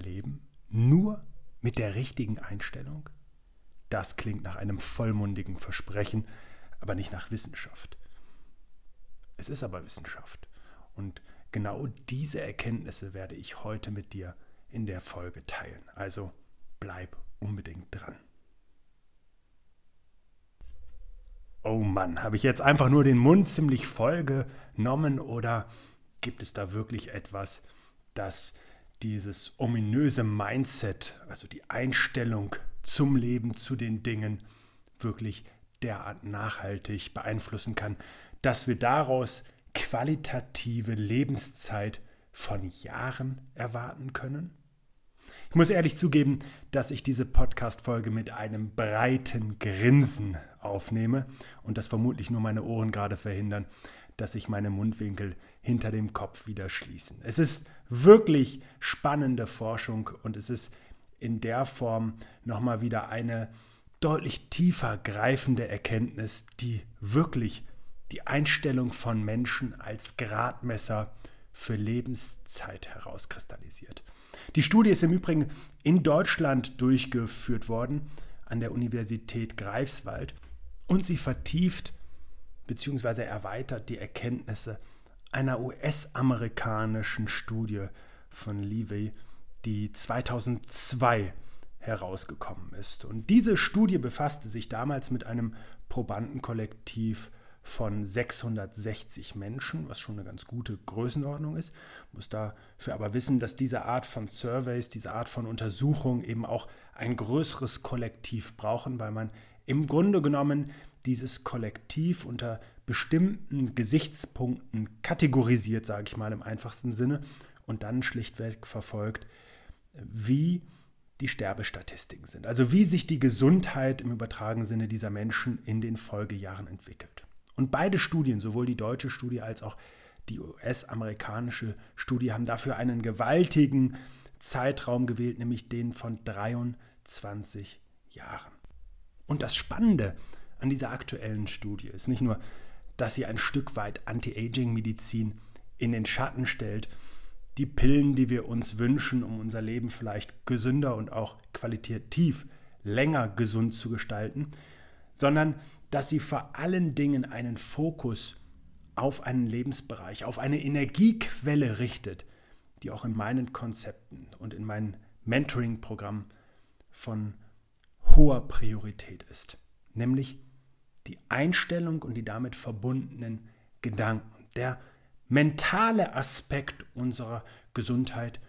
leben, nur mit der richtigen Einstellung? Das klingt nach einem vollmundigen Versprechen, aber nicht nach Wissenschaft. Es ist aber Wissenschaft. Und genau diese Erkenntnisse werde ich heute mit dir in der Folge teilen. Also bleib unbedingt dran. Oh Mann, habe ich jetzt einfach nur den Mund ziemlich voll genommen oder gibt es da wirklich etwas, das dieses ominöse Mindset, also die Einstellung zum Leben, zu den Dingen, wirklich derart nachhaltig beeinflussen kann, dass wir daraus qualitative Lebenszeit von Jahren erwarten können? Ich muss ehrlich zugeben, dass ich diese Podcast-Folge mit einem breiten Grinsen aufnehme und das vermutlich nur meine Ohren gerade verhindern, dass sich meine Mundwinkel hinter dem Kopf wieder schließen. Es ist wirklich spannende Forschung und es ist in der Form nochmal wieder eine deutlich tiefer greifende Erkenntnis, die wirklich die Einstellung von Menschen als Gradmesser für Lebenszeit herauskristallisiert. Die Studie ist im Übrigen in Deutschland durchgeführt worden an der Universität Greifswald und sie vertieft bzw. erweitert die Erkenntnisse einer US-amerikanischen Studie von Levy, die 2002 herausgekommen ist. Und diese Studie befasste sich damals mit einem Probandenkollektiv von 660 Menschen, was schon eine ganz gute Größenordnung ist. Muss dafür aber wissen, dass diese Art von Surveys, diese Art von Untersuchung eben auch ein größeres Kollektiv brauchen, weil man im Grunde genommen dieses Kollektiv unter bestimmten Gesichtspunkten kategorisiert, sage ich mal im einfachsten Sinne, und dann schlichtweg verfolgt, wie die Sterbestatistiken sind. Also wie sich die Gesundheit im übertragenen Sinne dieser Menschen in den Folgejahren entwickelt. Und beide Studien, sowohl die deutsche Studie als auch die US-amerikanische Studie, haben dafür einen gewaltigen Zeitraum gewählt, nämlich den von 23 Jahren. Und das Spannende an dieser aktuellen Studie ist. Nicht nur, dass sie ein Stück weit Anti-Aging-Medizin in den Schatten stellt, die Pillen, die wir uns wünschen, um unser Leben vielleicht gesünder und auch qualitativ länger gesund zu gestalten, sondern dass sie vor allen Dingen einen Fokus auf einen Lebensbereich, auf eine Energiequelle richtet, die auch in meinen Konzepten und in meinem Mentoring-Programm von hoher Priorität ist, nämlich die Einstellung und die damit verbundenen Gedanken, der mentale Aspekt unserer Gesundheit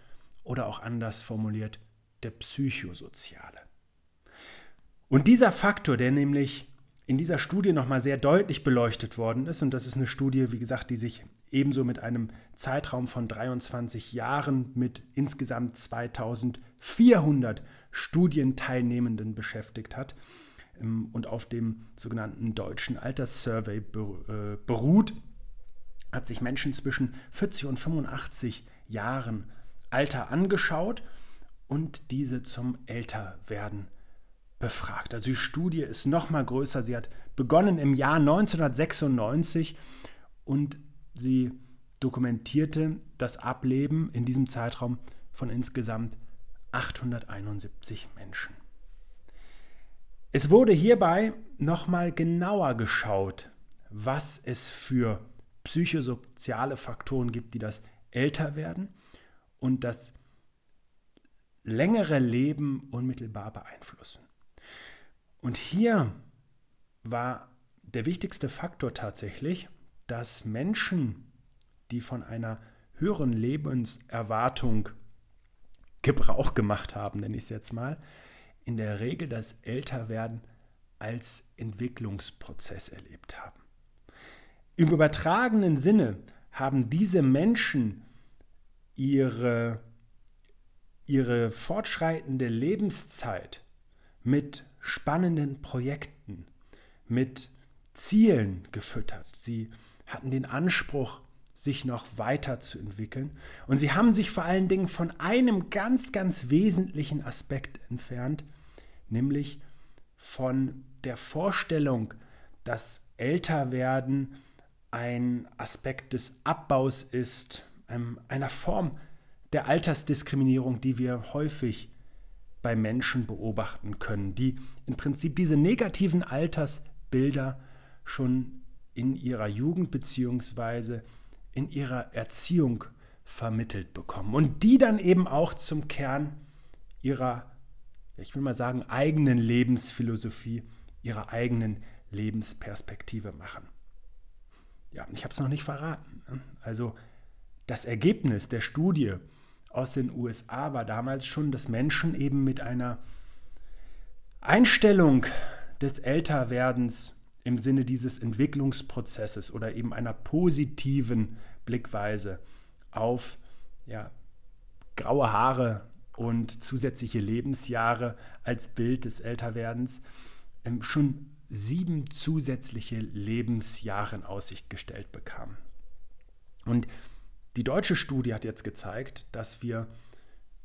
oder auch anders formuliert, der psychosoziale. Und dieser Faktor, der nämlich in dieser Studie nochmal sehr deutlich beleuchtet worden ist. Und das ist eine Studie, wie gesagt, die sich ebenso mit einem Zeitraum von 23 Jahren mit insgesamt 2400 Studienteilnehmenden beschäftigt hat und auf dem sogenannten deutschen Alterssurvey äh, beruht, hat sich Menschen zwischen 40 und 85 Jahren Alter angeschaut und diese zum Älterwerden befragt. Also die Studie ist noch mal größer. Sie hat begonnen im Jahr 1996 und sie dokumentierte das Ableben in diesem Zeitraum von insgesamt 871 Menschen. Es wurde hierbei nochmal genauer geschaut, was es für psychosoziale Faktoren gibt, die das Älterwerden und das längere Leben unmittelbar beeinflussen. Und hier war der wichtigste Faktor tatsächlich, dass Menschen, die von einer höheren Lebenserwartung Gebrauch gemacht haben, nenne ich es jetzt mal, in der Regel das Älterwerden als Entwicklungsprozess erlebt haben. Im übertragenen Sinne haben diese Menschen ihre, ihre fortschreitende Lebenszeit mit spannenden Projekten, mit Zielen gefüttert. Sie hatten den Anspruch, sich noch weiterzuentwickeln. Und sie haben sich vor allen Dingen von einem ganz, ganz wesentlichen Aspekt entfernt, nämlich von der Vorstellung, dass Älterwerden ein Aspekt des Abbaus ist, einer Form der Altersdiskriminierung, die wir häufig bei Menschen beobachten können, die im Prinzip diese negativen Altersbilder schon in ihrer Jugend bzw. in ihrer Erziehung vermittelt bekommen und die dann eben auch zum Kern ihrer, ich will mal sagen, eigenen Lebensphilosophie, ihrer eigenen Lebensperspektive machen. Ja, ich habe es noch nicht verraten. Ne? Also das Ergebnis der Studie aus den USA war damals schon, dass Menschen eben mit einer Einstellung des Älterwerdens im Sinne dieses Entwicklungsprozesses oder eben einer positiven Blickweise auf ja, graue Haare und zusätzliche Lebensjahre als Bild des Älterwerdens ähm, schon sieben zusätzliche Lebensjahre in Aussicht gestellt bekamen. Und die deutsche Studie hat jetzt gezeigt, dass wir,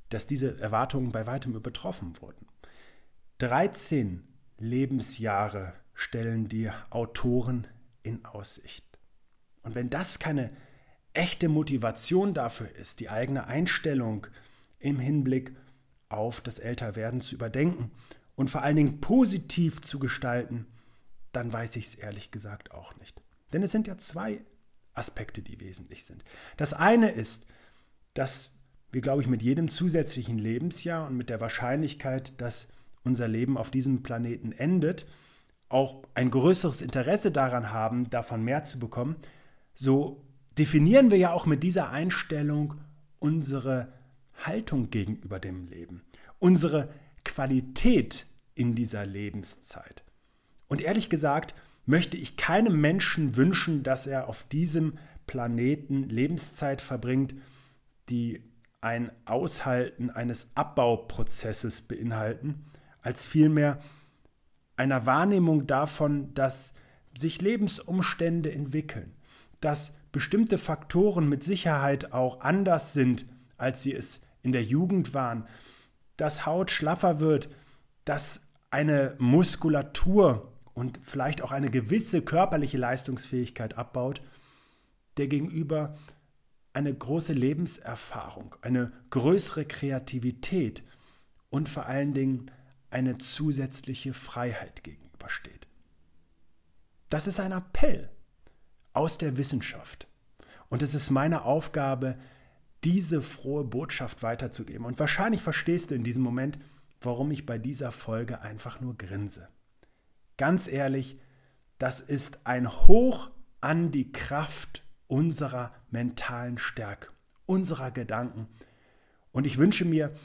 dass diese Erwartungen bei weitem übertroffen wurden. 13 Lebensjahre stellen die Autoren in Aussicht. Und wenn das keine echte Motivation dafür ist, die eigene Einstellung im Hinblick auf das Älterwerden zu überdenken und vor allen Dingen positiv zu gestalten, dann weiß ich es ehrlich gesagt auch nicht. Denn es sind ja zwei Aspekte, die wesentlich sind. Das eine ist, dass wir, glaube ich, mit jedem zusätzlichen Lebensjahr und mit der Wahrscheinlichkeit, dass unser Leben auf diesem Planeten endet, auch ein größeres Interesse daran haben, davon mehr zu bekommen, so definieren wir ja auch mit dieser Einstellung unsere Haltung gegenüber dem Leben, unsere Qualität in dieser Lebenszeit. Und ehrlich gesagt, möchte ich keinem Menschen wünschen, dass er auf diesem Planeten Lebenszeit verbringt, die ein Aushalten eines Abbauprozesses beinhalten, als vielmehr einer Wahrnehmung davon, dass sich Lebensumstände entwickeln, dass bestimmte Faktoren mit Sicherheit auch anders sind, als sie es in der Jugend waren, dass Haut schlaffer wird, dass eine Muskulatur und vielleicht auch eine gewisse körperliche Leistungsfähigkeit abbaut, der gegenüber eine große Lebenserfahrung, eine größere Kreativität und vor allen Dingen eine zusätzliche Freiheit gegenübersteht. Das ist ein Appell aus der Wissenschaft. Und es ist meine Aufgabe, diese frohe Botschaft weiterzugeben. Und wahrscheinlich verstehst du in diesem Moment, warum ich bei dieser Folge einfach nur grinse. Ganz ehrlich, das ist ein Hoch an die Kraft unserer mentalen Stärke, unserer Gedanken. Und ich wünsche mir,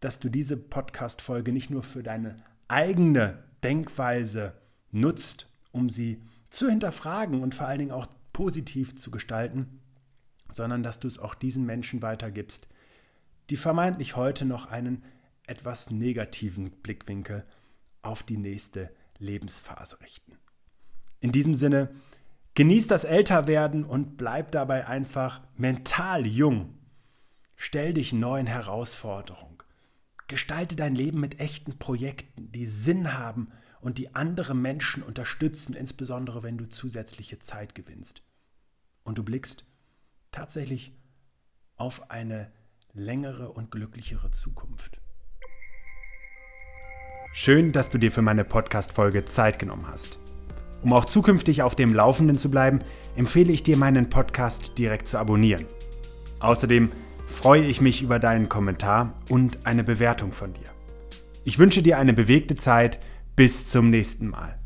dass du diese Podcast-Folge nicht nur für deine eigene Denkweise nutzt, um sie zu hinterfragen und vor allen Dingen auch positiv zu gestalten, sondern dass du es auch diesen Menschen weitergibst, die vermeintlich heute noch einen etwas negativen Blickwinkel auf die nächste Lebensphase richten. In diesem Sinne, genieß das Älterwerden und bleib dabei einfach mental jung. Stell dich neuen Herausforderungen. Gestalte dein Leben mit echten Projekten, die Sinn haben und die andere Menschen unterstützen, insbesondere wenn du zusätzliche Zeit gewinnst. Und du blickst tatsächlich auf eine längere und glücklichere Zukunft. Schön, dass du dir für meine Podcast-Folge Zeit genommen hast. Um auch zukünftig auf dem Laufenden zu bleiben, empfehle ich dir, meinen Podcast direkt zu abonnieren. Außerdem freue ich mich über deinen Kommentar und eine Bewertung von dir. Ich wünsche dir eine bewegte Zeit. Bis zum nächsten Mal.